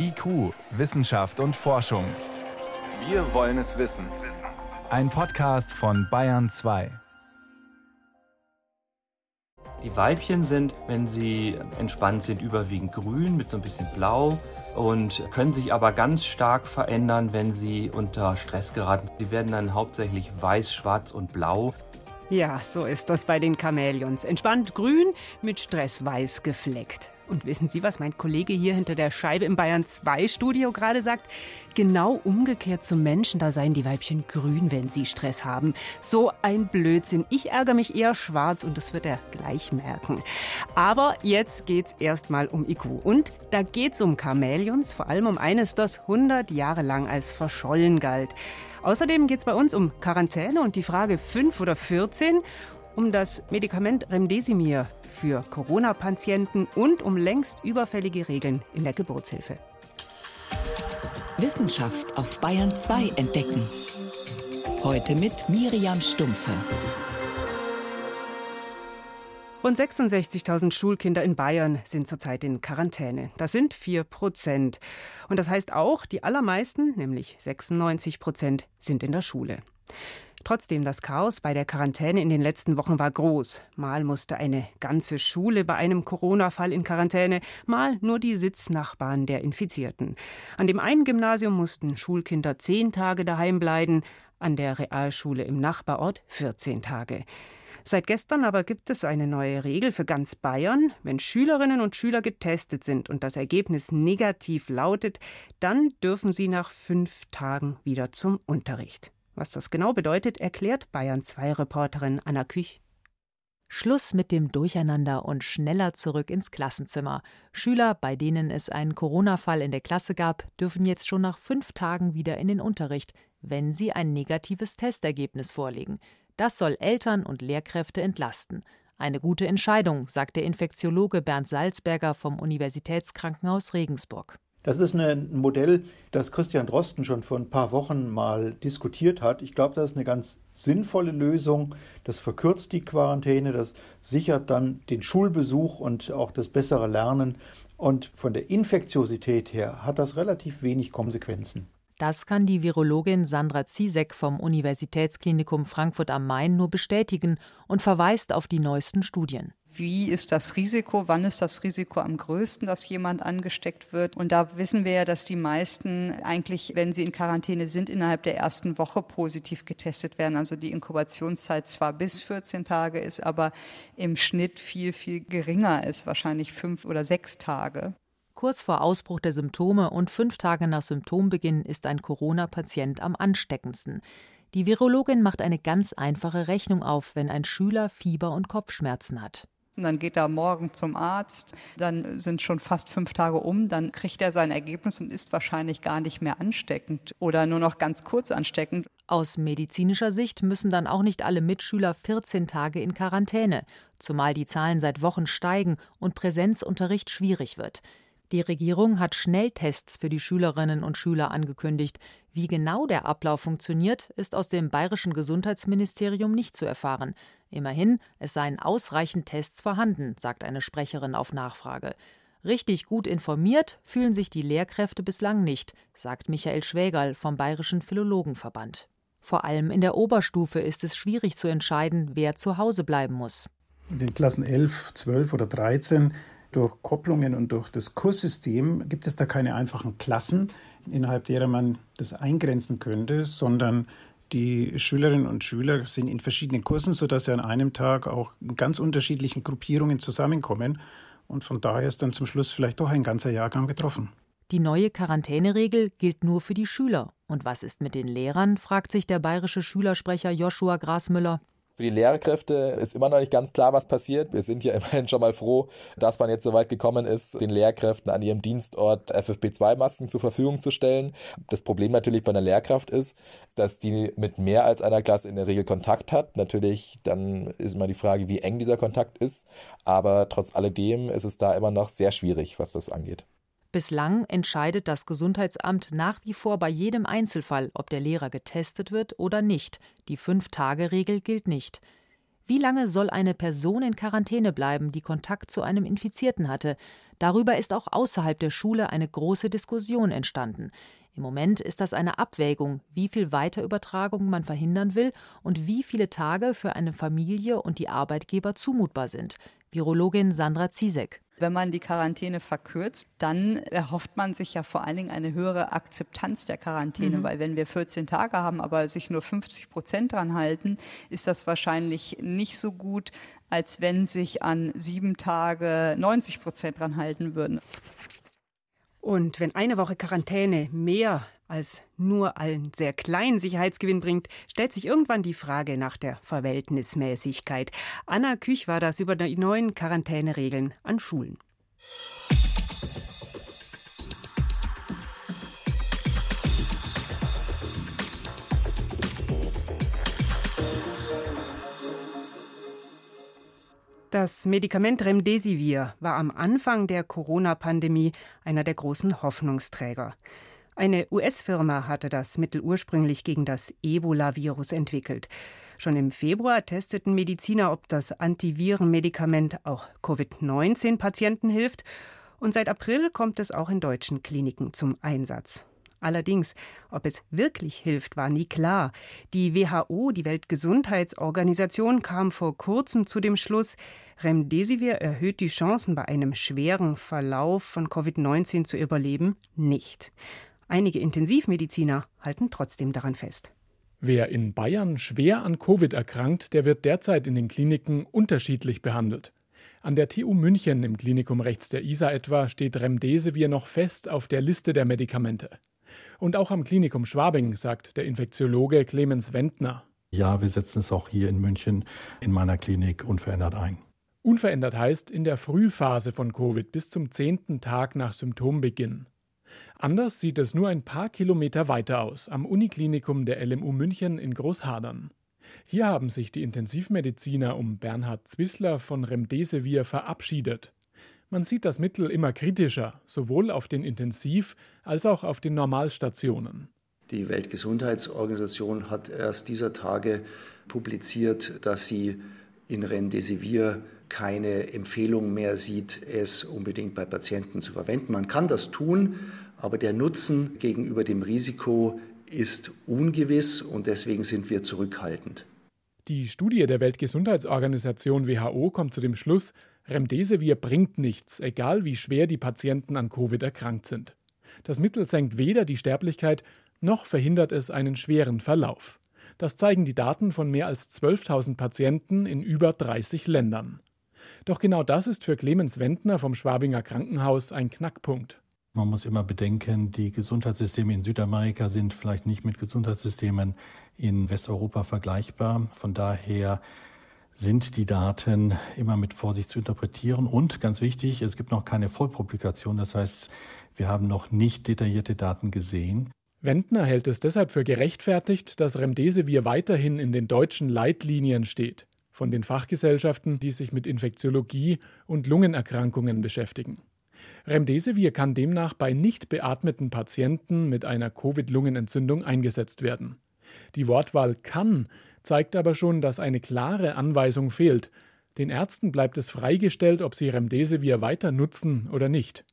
IQ, Wissenschaft und Forschung. Wir wollen es wissen. Ein Podcast von Bayern 2. Die Weibchen sind, wenn sie entspannt sind, überwiegend grün mit so ein bisschen blau und können sich aber ganz stark verändern, wenn sie unter Stress geraten. Sie werden dann hauptsächlich weiß, schwarz und blau. Ja, so ist das bei den Chamäleons. Entspannt grün, mit Stress weiß gefleckt. Und wissen Sie, was mein Kollege hier hinter der Scheibe im Bayern 2 Studio gerade sagt? Genau umgekehrt zum Menschen, da seien die Weibchen grün, wenn sie Stress haben. So ein Blödsinn. Ich ärgere mich eher schwarz und das wird er gleich merken. Aber jetzt geht's erstmal um IQ. Und da geht's um Chamäleons, vor allem um eines, das 100 Jahre lang als verschollen galt. Außerdem geht es bei uns um Quarantäne und die Frage 5 oder 14, um das Medikament Remdesimir für Corona-Patienten und um längst überfällige Regeln in der Geburtshilfe. Wissenschaft auf Bayern 2 entdecken. Heute mit Miriam Stumpfe. Rund 66.000 Schulkinder in Bayern sind zurzeit in Quarantäne. Das sind 4 Prozent. Und das heißt auch, die allermeisten, nämlich 96 Prozent, sind in der Schule. Trotzdem, das Chaos bei der Quarantäne in den letzten Wochen war groß. Mal musste eine ganze Schule bei einem Corona-Fall in Quarantäne, mal nur die Sitznachbarn der Infizierten. An dem einen Gymnasium mussten Schulkinder zehn Tage daheim bleiben, an der Realschule im Nachbarort 14 Tage. Seit gestern aber gibt es eine neue Regel für ganz Bayern. Wenn Schülerinnen und Schüler getestet sind und das Ergebnis negativ lautet, dann dürfen sie nach fünf Tagen wieder zum Unterricht. Was das genau bedeutet, erklärt Bayern 2 Reporterin Anna Küch. Schluss mit dem Durcheinander und schneller zurück ins Klassenzimmer. Schüler, bei denen es einen Corona-Fall in der Klasse gab, dürfen jetzt schon nach fünf Tagen wieder in den Unterricht, wenn sie ein negatives Testergebnis vorlegen. Das soll Eltern und Lehrkräfte entlasten. Eine gute Entscheidung, sagt der Infektiologe Bernd Salzberger vom Universitätskrankenhaus Regensburg. Das ist ein Modell, das Christian Drosten schon vor ein paar Wochen mal diskutiert hat. Ich glaube, das ist eine ganz sinnvolle Lösung. Das verkürzt die Quarantäne, das sichert dann den Schulbesuch und auch das bessere Lernen. Und von der Infektiosität her hat das relativ wenig Konsequenzen. Das kann die Virologin Sandra Ziesek vom Universitätsklinikum Frankfurt am Main nur bestätigen und verweist auf die neuesten Studien. Wie ist das Risiko? Wann ist das Risiko am größten, dass jemand angesteckt wird? Und da wissen wir ja, dass die meisten eigentlich, wenn sie in Quarantäne sind, innerhalb der ersten Woche positiv getestet werden. Also die Inkubationszeit zwar bis 14 Tage ist, aber im Schnitt viel, viel geringer ist, wahrscheinlich fünf oder sechs Tage. Kurz vor Ausbruch der Symptome und fünf Tage nach Symptombeginn ist ein Corona-Patient am ansteckendsten. Die Virologin macht eine ganz einfache Rechnung auf, wenn ein Schüler Fieber und Kopfschmerzen hat. Und dann geht er morgen zum Arzt, dann sind schon fast fünf Tage um, dann kriegt er sein Ergebnis und ist wahrscheinlich gar nicht mehr ansteckend oder nur noch ganz kurz ansteckend. Aus medizinischer Sicht müssen dann auch nicht alle Mitschüler 14 Tage in Quarantäne, zumal die Zahlen seit Wochen steigen und Präsenzunterricht schwierig wird. Die Regierung hat Schnelltests für die Schülerinnen und Schüler angekündigt. Wie genau der Ablauf funktioniert, ist aus dem bayerischen Gesundheitsministerium nicht zu erfahren. Immerhin, es seien ausreichend Tests vorhanden, sagt eine Sprecherin auf Nachfrage. Richtig gut informiert fühlen sich die Lehrkräfte bislang nicht, sagt Michael Schwägerl vom Bayerischen Philologenverband. Vor allem in der Oberstufe ist es schwierig zu entscheiden, wer zu Hause bleiben muss. In den Klassen 11, 12 oder 13 durch Kopplungen und durch das Kurssystem gibt es da keine einfachen Klassen, innerhalb derer man das eingrenzen könnte, sondern die Schülerinnen und Schüler sind in verschiedenen Kursen, sodass sie an einem Tag auch in ganz unterschiedlichen Gruppierungen zusammenkommen. Und von daher ist dann zum Schluss vielleicht doch ein ganzer Jahrgang betroffen. Die neue Quarantäneregel gilt nur für die Schüler. Und was ist mit den Lehrern, fragt sich der bayerische Schülersprecher Joshua Grasmüller. Für die Lehrkräfte ist immer noch nicht ganz klar, was passiert. Wir sind ja immerhin schon mal froh, dass man jetzt so weit gekommen ist, den Lehrkräften an ihrem Dienstort FFP2-Masken zur Verfügung zu stellen. Das Problem natürlich bei einer Lehrkraft ist, dass die mit mehr als einer Klasse in der Regel Kontakt hat. Natürlich, dann ist immer die Frage, wie eng dieser Kontakt ist. Aber trotz alledem ist es da immer noch sehr schwierig, was das angeht. Bislang entscheidet das Gesundheitsamt nach wie vor bei jedem Einzelfall, ob der Lehrer getestet wird oder nicht. Die Fünf-Tage-Regel gilt nicht. Wie lange soll eine Person in Quarantäne bleiben, die Kontakt zu einem Infizierten hatte? Darüber ist auch außerhalb der Schule eine große Diskussion entstanden. Im Moment ist das eine Abwägung, wie viel Weiterübertragung man verhindern will und wie viele Tage für eine Familie und die Arbeitgeber zumutbar sind. Virologin Sandra Ziesek. Wenn man die Quarantäne verkürzt, dann erhofft man sich ja vor allen Dingen eine höhere Akzeptanz der Quarantäne, mhm. weil wenn wir 14 Tage haben, aber sich nur 50 Prozent dran halten, ist das wahrscheinlich nicht so gut, als wenn sich an sieben Tage 90 Prozent dran halten würden. Und wenn eine Woche Quarantäne mehr als nur einen sehr kleinen Sicherheitsgewinn bringt, stellt sich irgendwann die Frage nach der Verhältnismäßigkeit. Anna Küch war das über die neuen Quarantäneregeln an Schulen. Das Medikament Remdesivir war am Anfang der Corona-Pandemie einer der großen Hoffnungsträger. Eine US-Firma hatte das Mittel ursprünglich gegen das Ebola-Virus entwickelt. Schon im Februar testeten Mediziner, ob das Antivirenmedikament auch Covid-19-Patienten hilft. Und seit April kommt es auch in deutschen Kliniken zum Einsatz. Allerdings, ob es wirklich hilft, war nie klar. Die WHO, die Weltgesundheitsorganisation, kam vor kurzem zu dem Schluss, Remdesivir erhöht die Chancen, bei einem schweren Verlauf von Covid-19 zu überleben, nicht. Einige Intensivmediziner halten trotzdem daran fest. Wer in Bayern schwer an Covid erkrankt, der wird derzeit in den Kliniken unterschiedlich behandelt. An der TU München im Klinikum rechts der ISA etwa steht Remdesivir noch fest auf der Liste der Medikamente. Und auch am Klinikum Schwabing, sagt der Infektiologe Clemens Wendner. Ja, wir setzen es auch hier in München in meiner Klinik unverändert ein. Unverändert heißt in der Frühphase von Covid bis zum zehnten Tag nach Symptombeginn. Anders sieht es nur ein paar Kilometer weiter aus, am Uniklinikum der LMU München in Großhadern. Hier haben sich die Intensivmediziner um Bernhard Zwissler von Remdesivir verabschiedet. Man sieht das Mittel immer kritischer, sowohl auf den Intensiv- als auch auf den Normalstationen. Die Weltgesundheitsorganisation hat erst dieser Tage publiziert, dass sie in Remdesivir keine Empfehlung mehr sieht, es unbedingt bei Patienten zu verwenden. Man kann das tun, aber der Nutzen gegenüber dem Risiko ist ungewiss und deswegen sind wir zurückhaltend. Die Studie der Weltgesundheitsorganisation WHO kommt zu dem Schluss, Remdesivir bringt nichts, egal wie schwer die Patienten an Covid erkrankt sind. Das Mittel senkt weder die Sterblichkeit noch verhindert es einen schweren Verlauf. Das zeigen die Daten von mehr als 12.000 Patienten in über 30 Ländern. Doch genau das ist für Clemens Wendner vom Schwabinger Krankenhaus ein Knackpunkt. Man muss immer bedenken, die Gesundheitssysteme in Südamerika sind vielleicht nicht mit Gesundheitssystemen in Westeuropa vergleichbar. Von daher sind die Daten immer mit Vorsicht zu interpretieren. Und ganz wichtig, es gibt noch keine Vollpublikation. Das heißt, wir haben noch nicht detaillierte Daten gesehen. Wendner hält es deshalb für gerechtfertigt, dass Remdesivir weiterhin in den deutschen Leitlinien steht, von den Fachgesellschaften, die sich mit Infektiologie und Lungenerkrankungen beschäftigen. Remdesivir kann demnach bei nicht beatmeten Patienten mit einer Covid-Lungenentzündung eingesetzt werden. Die Wortwahl kann zeigt aber schon, dass eine klare Anweisung fehlt. Den Ärzten bleibt es freigestellt, ob sie Remdesivir weiter nutzen oder nicht.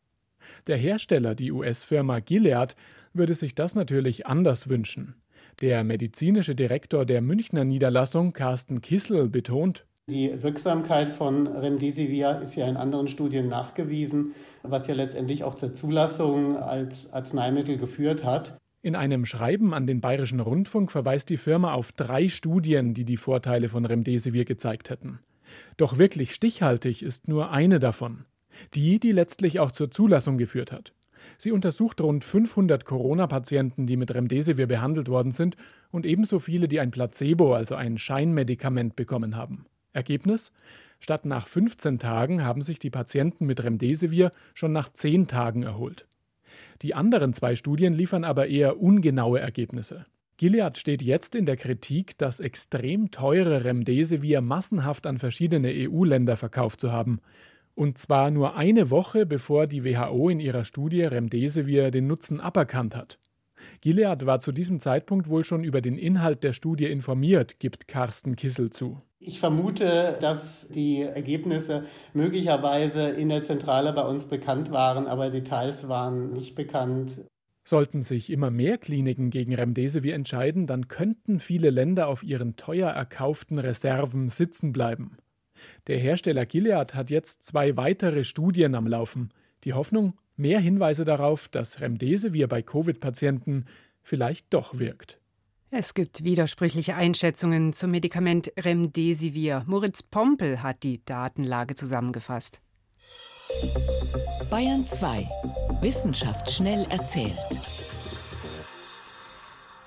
Der Hersteller, die US-Firma Gilead, würde sich das natürlich anders wünschen. Der medizinische Direktor der Münchner Niederlassung, Carsten Kissel, betont, die Wirksamkeit von Remdesivir ist ja in anderen Studien nachgewiesen, was ja letztendlich auch zur Zulassung als Arzneimittel geführt hat. In einem Schreiben an den Bayerischen Rundfunk verweist die Firma auf drei Studien, die die Vorteile von Remdesivir gezeigt hätten. Doch wirklich stichhaltig ist nur eine davon. Die, die letztlich auch zur Zulassung geführt hat. Sie untersucht rund 500 Corona-Patienten, die mit Remdesivir behandelt worden sind, und ebenso viele, die ein Placebo, also ein Scheinmedikament, bekommen haben. Ergebnis? Statt nach 15 Tagen haben sich die Patienten mit Remdesivir schon nach 10 Tagen erholt. Die anderen zwei Studien liefern aber eher ungenaue Ergebnisse. Gilead steht jetzt in der Kritik, das extrem teure Remdesivir massenhaft an verschiedene EU-Länder verkauft zu haben. Und zwar nur eine Woche bevor die WHO in ihrer Studie Remdesivir den Nutzen aberkannt hat. Gilead war zu diesem Zeitpunkt wohl schon über den Inhalt der Studie informiert, gibt Carsten Kissel zu. Ich vermute, dass die Ergebnisse möglicherweise in der Zentrale bei uns bekannt waren, aber Details waren nicht bekannt. Sollten sich immer mehr Kliniken gegen Remdesivir entscheiden, dann könnten viele Länder auf ihren teuer erkauften Reserven sitzen bleiben. Der Hersteller Gilead hat jetzt zwei weitere Studien am Laufen. Die Hoffnung, mehr Hinweise darauf, dass Remdesivir bei Covid-Patienten vielleicht doch wirkt. Es gibt widersprüchliche Einschätzungen zum Medikament Remdesivir. Moritz Pompel hat die Datenlage zusammengefasst. Bayern 2. Wissenschaft schnell erzählt.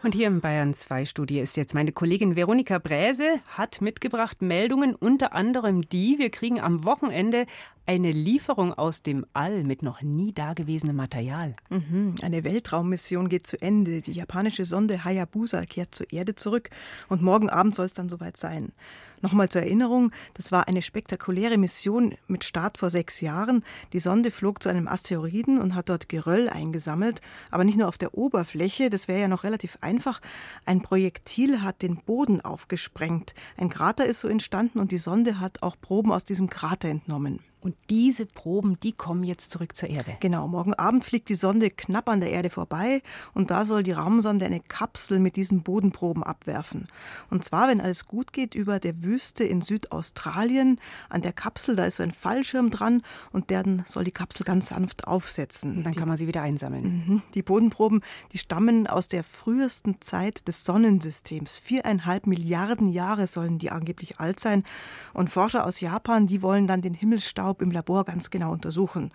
Und hier im Bayern 2 Studio ist jetzt meine Kollegin Veronika Bräse, hat mitgebracht Meldungen, unter anderem die, wir kriegen am Wochenende eine Lieferung aus dem All mit noch nie dagewesenem Material. Mhm. Eine Weltraummission geht zu Ende. Die japanische Sonde Hayabusa kehrt zur Erde zurück und morgen Abend soll es dann soweit sein. Nochmal zur Erinnerung, das war eine spektakuläre Mission mit Start vor sechs Jahren. Die Sonde flog zu einem Asteroiden und hat dort Geröll eingesammelt, aber nicht nur auf der Oberfläche, das wäre ja noch relativ einfach. Ein Projektil hat den Boden aufgesprengt. Ein Krater ist so entstanden und die Sonde hat auch Proben aus diesem Krater entnommen. Und diese Proben, die kommen jetzt zurück zur Erde. Genau, morgen Abend fliegt die Sonde knapp an der Erde vorbei und da soll die Raumsonde eine Kapsel mit diesen Bodenproben abwerfen. Und zwar, wenn alles gut geht, über der Wüste in Südaustralien. An der Kapsel, da ist so ein Fallschirm dran und dann soll die Kapsel ganz sanft aufsetzen. Und dann die, kann man sie wieder einsammeln. Mhm, die Bodenproben, die stammen aus der frühesten Zeit des Sonnensystems. Viereinhalb Milliarden Jahre sollen die angeblich alt sein. Und Forscher aus Japan, die wollen dann den Himmelsstaub Staub im Labor ganz genau untersuchen.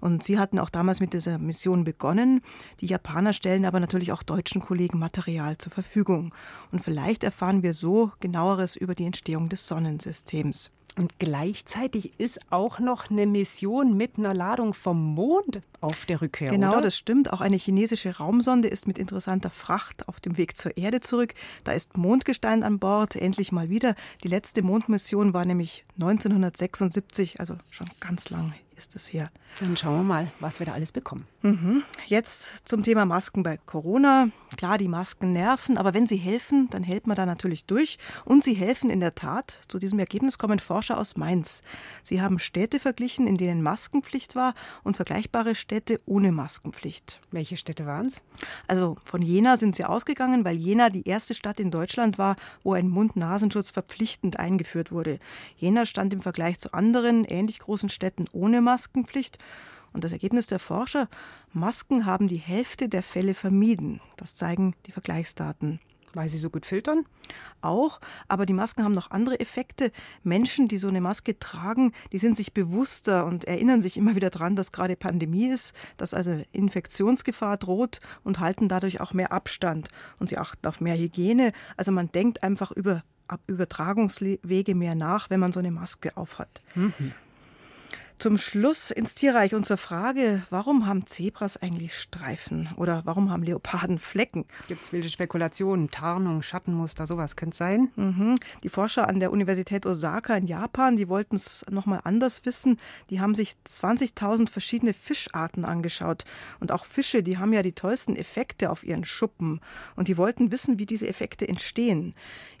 Und sie hatten auch damals mit dieser Mission begonnen. Die Japaner stellen aber natürlich auch deutschen Kollegen Material zur Verfügung. Und vielleicht erfahren wir so genaueres über die Entstehung des Sonnensystems. Und gleichzeitig ist auch noch eine Mission mit einer Ladung vom Mond auf der Rückkehr. Genau, oder? das stimmt. Auch eine chinesische Raumsonde ist mit interessanter Fracht auf dem Weg zur Erde zurück. Da ist Mondgestein an Bord, endlich mal wieder. Die letzte Mondmission war nämlich 1976, also schon ganz lang ist es her. Dann schauen wir mal, was wir da alles bekommen. Mhm. Jetzt zum Thema Masken bei Corona. Klar, die Masken nerven, aber wenn sie helfen, dann hält man da natürlich durch. Und sie helfen in der Tat. Zu diesem Ergebnis kommen Forscher aus Mainz. Sie haben Städte verglichen, in denen Maskenpflicht war und vergleichbare Städte ohne Maskenpflicht. Welche Städte waren es? Also von Jena sind sie ausgegangen, weil Jena die erste Stadt in Deutschland war, wo ein Mund-Nasenschutz verpflichtend eingeführt wurde. Jena stand im Vergleich zu anderen ähnlich großen Städten ohne Maskenpflicht. Und das Ergebnis der Forscher, Masken haben die Hälfte der Fälle vermieden. Das zeigen die Vergleichsdaten. Weil sie so gut filtern? Auch, aber die Masken haben noch andere Effekte. Menschen, die so eine Maske tragen, die sind sich bewusster und erinnern sich immer wieder daran, dass gerade Pandemie ist, dass also Infektionsgefahr droht und halten dadurch auch mehr Abstand. Und sie achten auf mehr Hygiene. Also man denkt einfach über Übertragungswege mehr nach, wenn man so eine Maske aufhat. Mhm. Zum Schluss ins Tierreich und zur Frage, warum haben Zebras eigentlich Streifen oder warum haben Leoparden Flecken? Gibt es wilde Spekulationen, Tarnung, Schattenmuster, sowas könnte es sein? Mhm. Die Forscher an der Universität Osaka in Japan, die wollten es nochmal anders wissen. Die haben sich 20.000 verschiedene Fischarten angeschaut. Und auch Fische, die haben ja die tollsten Effekte auf ihren Schuppen. Und die wollten wissen, wie diese Effekte entstehen.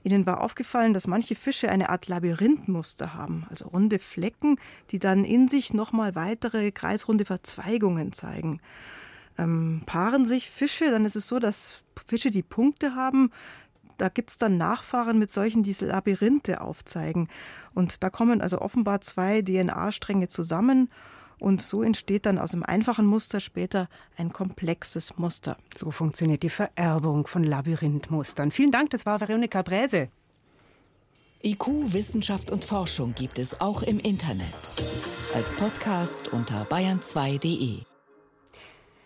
Ihnen war aufgefallen, dass manche Fische eine Art Labyrinthmuster haben, also runde Flecken, die dann in sich nochmal weitere kreisrunde Verzweigungen zeigen. Ähm, paaren sich Fische, dann ist es so, dass Fische, die Punkte haben, da gibt es dann Nachfahren mit solchen, die Labyrinthe aufzeigen. Und da kommen also offenbar zwei DNA-Stränge zusammen und so entsteht dann aus einem einfachen Muster später ein komplexes Muster. So funktioniert die Vererbung von Labyrinthmustern. Vielen Dank, das war Veronika Bräse. IQ, Wissenschaft und Forschung gibt es auch im Internet. Als Podcast unter bayern2.de.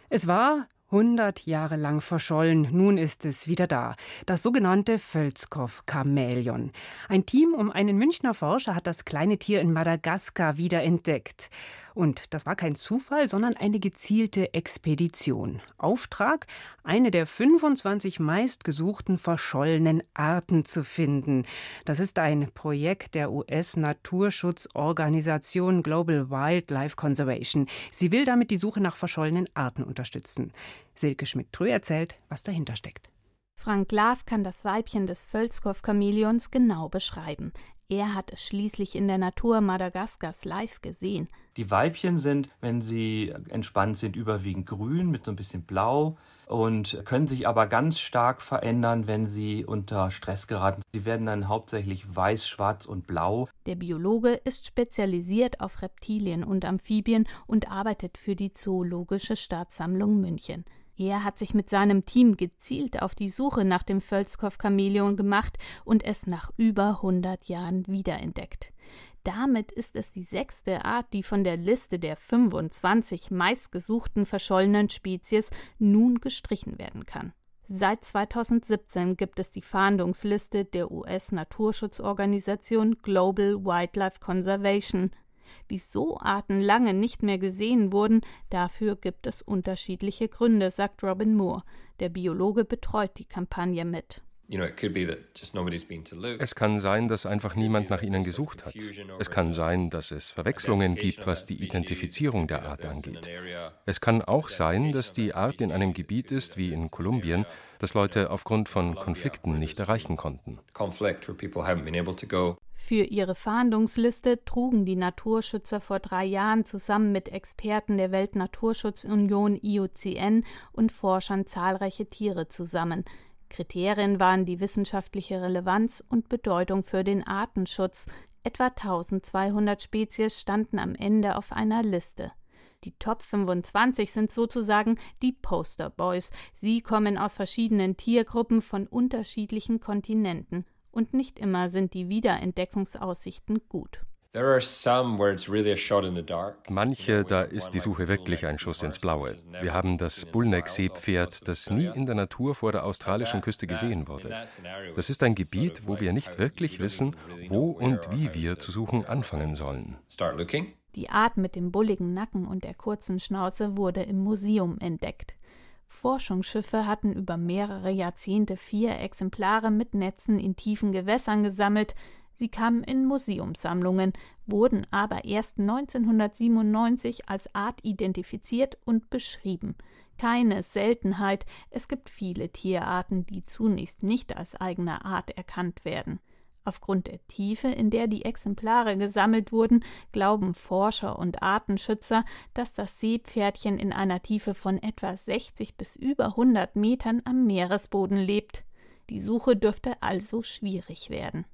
Es war 100 Jahre lang verschollen, nun ist es wieder da. Das sogenannte Völzkow-Chamäleon. Ein Team um einen Münchner Forscher hat das kleine Tier in Madagaskar wiederentdeckt. Und das war kein Zufall, sondern eine gezielte Expedition. Auftrag, eine der 25 meistgesuchten verschollenen Arten zu finden. Das ist ein Projekt der US-Naturschutzorganisation Global Wildlife Conservation. Sie will damit die Suche nach verschollenen Arten unterstützen. Silke Schmidt-Trö erzählt, was dahinter steckt. Frank Lav kann das Weibchen des Völzkow-Chamäleons genau beschreiben. Er hat es schließlich in der Natur Madagaskars live gesehen. Die Weibchen sind, wenn sie entspannt sind, überwiegend grün mit so ein bisschen blau und können sich aber ganz stark verändern, wenn sie unter Stress geraten. Sie werden dann hauptsächlich weiß, schwarz und blau. Der Biologe ist spezialisiert auf Reptilien und Amphibien und arbeitet für die Zoologische Staatssammlung München. Er hat sich mit seinem Team gezielt auf die Suche nach dem Völzkow-Chamäleon gemacht und es nach über 100 Jahren wiederentdeckt. Damit ist es die sechste Art, die von der Liste der 25 meistgesuchten verschollenen Spezies nun gestrichen werden kann. Seit 2017 gibt es die Fahndungsliste der US-Naturschutzorganisation Global Wildlife Conservation, Wieso Arten lange nicht mehr gesehen wurden, dafür gibt es unterschiedliche Gründe, sagt Robin Moore. Der Biologe betreut die Kampagne mit. Es kann sein, dass einfach niemand nach ihnen gesucht hat. Es kann sein, dass es Verwechslungen gibt, was die Identifizierung der Art angeht. Es kann auch sein, dass die Art in einem Gebiet ist, wie in Kolumbien, das Leute aufgrund von Konflikten nicht erreichen konnten. Für ihre Fahndungsliste trugen die Naturschützer vor drei Jahren zusammen mit Experten der Weltnaturschutzunion IUCN und Forschern zahlreiche Tiere zusammen. Kriterien waren die wissenschaftliche Relevanz und Bedeutung für den Artenschutz. Etwa 1200 Spezies standen am Ende auf einer Liste. Die Top 25 sind sozusagen die Poster Boys. Sie kommen aus verschiedenen Tiergruppen von unterschiedlichen Kontinenten. Und nicht immer sind die Wiederentdeckungsaussichten gut. Manche, da ist die Suche wirklich ein Schuss ins Blaue. Wir haben das Bullneck-Seepferd, das nie in der Natur vor der australischen Küste gesehen wurde. Das ist ein Gebiet, wo wir nicht wirklich wissen, wo und wie wir zu suchen anfangen sollen. Die Art mit dem bulligen Nacken und der kurzen Schnauze wurde im Museum entdeckt. Forschungsschiffe hatten über mehrere Jahrzehnte vier Exemplare mit Netzen in tiefen Gewässern gesammelt, Sie kamen in Museumssammlungen, wurden aber erst 1997 als Art identifiziert und beschrieben. Keine Seltenheit, es gibt viele Tierarten, die zunächst nicht als eigene Art erkannt werden. Aufgrund der Tiefe, in der die Exemplare gesammelt wurden, glauben Forscher und Artenschützer, dass das Seepferdchen in einer Tiefe von etwa 60 bis über 100 Metern am Meeresboden lebt. Die Suche dürfte also schwierig werden.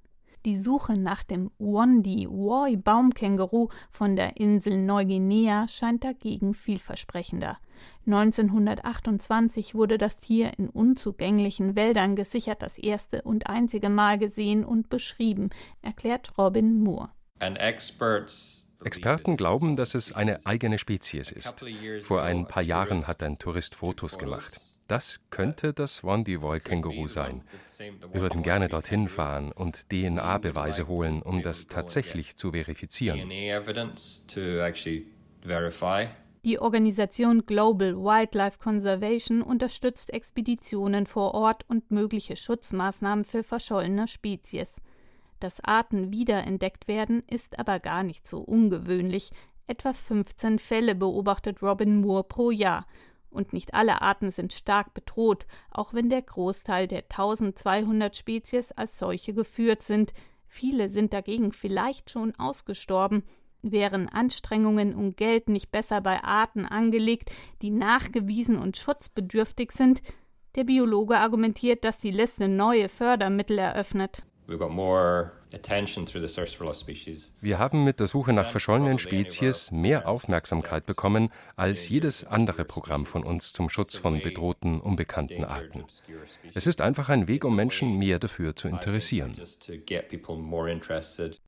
Die Suche nach dem Wondi Woi Baumkänguru von der Insel Neuguinea scheint dagegen vielversprechender. 1928 wurde das Tier in unzugänglichen Wäldern gesichert das erste und einzige Mal gesehen und beschrieben, erklärt Robin Moore. Experten glauben, dass es eine eigene Spezies ist. Vor ein paar Jahren hat ein Tourist Fotos gemacht. Das könnte das Wandivoy-Känguru sein. Wir würden gerne dorthin fahren und DNA-Beweise holen, um das tatsächlich zu verifizieren. Die Organisation Global Wildlife Conservation unterstützt Expeditionen vor Ort und mögliche Schutzmaßnahmen für verschollene Spezies. Dass Arten wiederentdeckt werden, ist aber gar nicht so ungewöhnlich. Etwa 15 Fälle beobachtet Robin Moore pro Jahr und nicht alle Arten sind stark bedroht, auch wenn der Großteil der 1200 Spezies als solche geführt sind. Viele sind dagegen vielleicht schon ausgestorben. Wären Anstrengungen und Geld nicht besser bei Arten angelegt, die nachgewiesen und schutzbedürftig sind? Der Biologe argumentiert, dass die Liste neue Fördermittel eröffnet. Wir haben mit der Suche nach verschollenen Spezies mehr Aufmerksamkeit bekommen als jedes andere Programm von uns zum Schutz von bedrohten, unbekannten Arten. Es ist einfach ein Weg, um Menschen mehr dafür zu interessieren.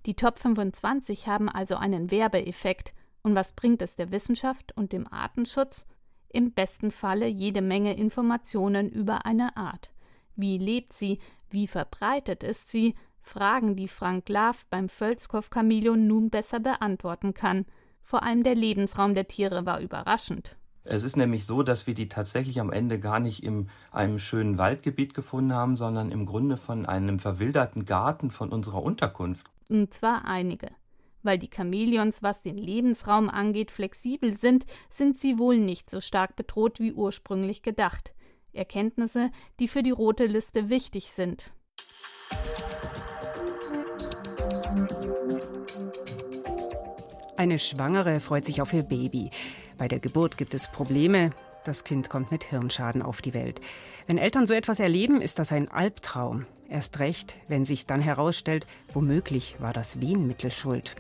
Die Top 25 haben also einen Werbeeffekt. Und was bringt es der Wissenschaft und dem Artenschutz? Im besten Falle jede Menge Informationen über eine Art. Wie lebt sie? Wie verbreitet ist sie? Fragen, die Frank Lav beim Völzkow-Chamäleon nun besser beantworten kann. Vor allem der Lebensraum der Tiere war überraschend. Es ist nämlich so, dass wir die tatsächlich am Ende gar nicht in einem schönen Waldgebiet gefunden haben, sondern im Grunde von einem verwilderten Garten von unserer Unterkunft. Und zwar einige. Weil die Chamäleons, was den Lebensraum angeht, flexibel sind, sind sie wohl nicht so stark bedroht wie ursprünglich gedacht. Erkenntnisse, die für die rote Liste wichtig sind. Eine Schwangere freut sich auf ihr Baby. Bei der Geburt gibt es Probleme. Das Kind kommt mit Hirnschaden auf die Welt. Wenn Eltern so etwas erleben, ist das ein Albtraum. Erst recht, wenn sich dann herausstellt, womöglich war das Wehenmittel schuld.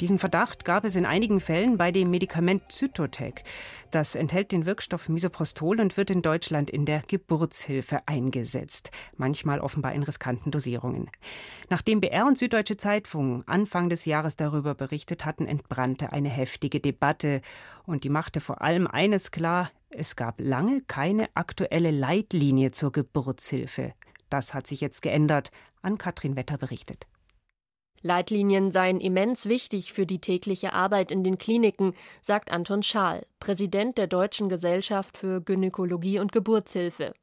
Diesen Verdacht gab es in einigen Fällen bei dem Medikament Zytotec. Das enthält den Wirkstoff Misoprostol und wird in Deutschland in der Geburtshilfe eingesetzt, manchmal offenbar in riskanten Dosierungen. Nachdem BR und Süddeutsche Zeitung Anfang des Jahres darüber berichtet hatten, entbrannte eine heftige Debatte und die machte vor allem eines klar, es gab lange keine aktuelle Leitlinie zur Geburtshilfe. Das hat sich jetzt geändert, an Katrin Wetter berichtet. Leitlinien seien immens wichtig für die tägliche Arbeit in den Kliniken, sagt Anton Schaal, Präsident der Deutschen Gesellschaft für Gynäkologie und Geburtshilfe.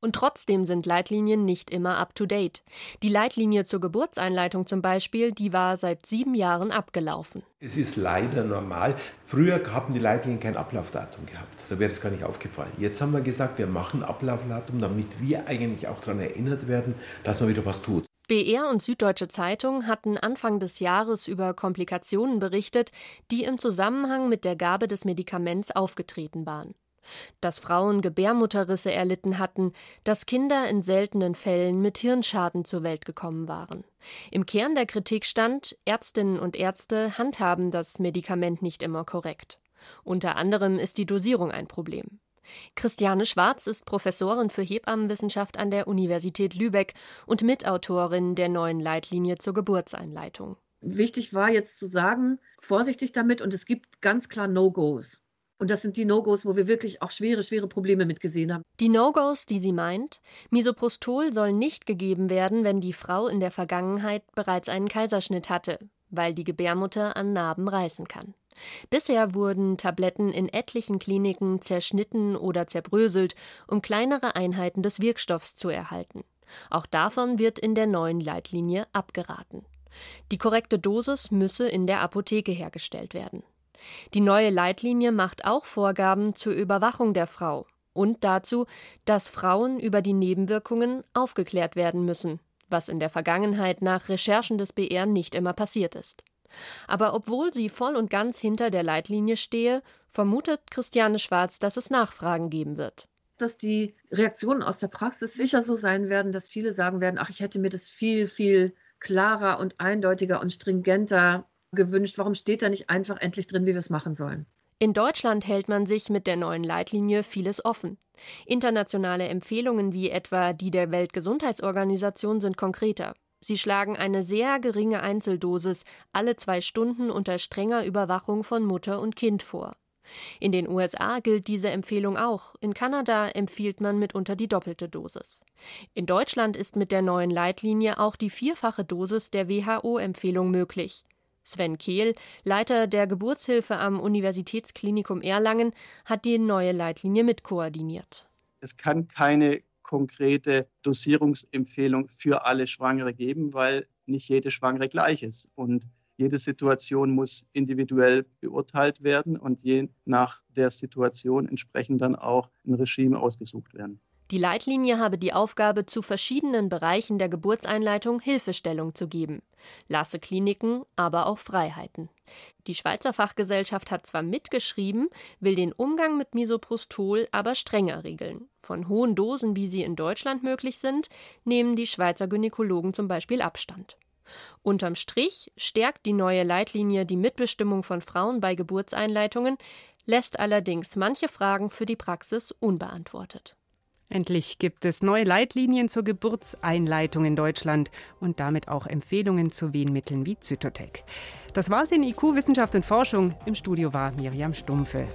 Und trotzdem sind Leitlinien nicht immer up-to-date. Die Leitlinie zur Geburtseinleitung zum Beispiel, die war seit sieben Jahren abgelaufen. Es ist leider normal. Früher haben die Leitlinien kein Ablaufdatum gehabt. Da wäre es gar nicht aufgefallen. Jetzt haben wir gesagt, wir machen Ablaufdatum, damit wir eigentlich auch daran erinnert werden, dass man wieder was tut. BR und Süddeutsche Zeitung hatten Anfang des Jahres über Komplikationen berichtet, die im Zusammenhang mit der Gabe des Medikaments aufgetreten waren. Dass Frauen Gebärmutterrisse erlitten hatten, dass Kinder in seltenen Fällen mit Hirnschaden zur Welt gekommen waren. Im Kern der Kritik stand, Ärztinnen und Ärzte handhaben das Medikament nicht immer korrekt. Unter anderem ist die Dosierung ein Problem. Christiane Schwarz ist Professorin für Hebammenwissenschaft an der Universität Lübeck und Mitautorin der neuen Leitlinie zur Geburtseinleitung. Wichtig war jetzt zu sagen, vorsichtig damit und es gibt ganz klar No-Gos. Und das sind die No-Gos, wo wir wirklich auch schwere, schwere Probleme mitgesehen haben. Die No-Gos, die sie meint, Misoprostol soll nicht gegeben werden, wenn die Frau in der Vergangenheit bereits einen Kaiserschnitt hatte, weil die Gebärmutter an Narben reißen kann. Bisher wurden Tabletten in etlichen Kliniken zerschnitten oder zerbröselt, um kleinere Einheiten des Wirkstoffs zu erhalten. Auch davon wird in der neuen Leitlinie abgeraten. Die korrekte Dosis müsse in der Apotheke hergestellt werden. Die neue Leitlinie macht auch Vorgaben zur Überwachung der Frau und dazu, dass Frauen über die Nebenwirkungen aufgeklärt werden müssen, was in der Vergangenheit nach Recherchen des BR nicht immer passiert ist. Aber obwohl sie voll und ganz hinter der Leitlinie stehe, vermutet Christiane Schwarz, dass es Nachfragen geben wird. Dass die Reaktionen aus der Praxis sicher so sein werden, dass viele sagen werden, ach, ich hätte mir das viel, viel klarer und eindeutiger und stringenter gewünscht. Warum steht da nicht einfach endlich drin, wie wir es machen sollen? In Deutschland hält man sich mit der neuen Leitlinie vieles offen. Internationale Empfehlungen wie etwa die der Weltgesundheitsorganisation sind konkreter. Sie schlagen eine sehr geringe Einzeldosis alle zwei Stunden unter strenger Überwachung von Mutter und Kind vor. In den USA gilt diese Empfehlung auch. In Kanada empfiehlt man mitunter die doppelte Dosis. In Deutschland ist mit der neuen Leitlinie auch die vierfache Dosis der WHO-Empfehlung möglich. Sven Kehl, Leiter der Geburtshilfe am Universitätsklinikum Erlangen, hat die neue Leitlinie mitkoordiniert. Es kann keine konkrete Dosierungsempfehlung für alle Schwangere geben, weil nicht jede Schwangere gleich ist. Und jede Situation muss individuell beurteilt werden und je nach der Situation entsprechend dann auch ein Regime ausgesucht werden. Die Leitlinie habe die Aufgabe, zu verschiedenen Bereichen der Geburtseinleitung Hilfestellung zu geben. Lasse Kliniken, aber auch Freiheiten. Die Schweizer Fachgesellschaft hat zwar mitgeschrieben, will den Umgang mit Misoprostol aber strenger regeln. Von hohen Dosen, wie sie in Deutschland möglich sind, nehmen die Schweizer Gynäkologen zum Beispiel Abstand. Unterm Strich stärkt die neue Leitlinie die Mitbestimmung von Frauen bei Geburtseinleitungen, lässt allerdings manche Fragen für die Praxis unbeantwortet. Endlich gibt es neue Leitlinien zur Geburtseinleitung in Deutschland und damit auch Empfehlungen zu Wehenmitteln wie Zytotec. Das war's in IQ Wissenschaft und Forschung. Im Studio war Miriam Stumpfe.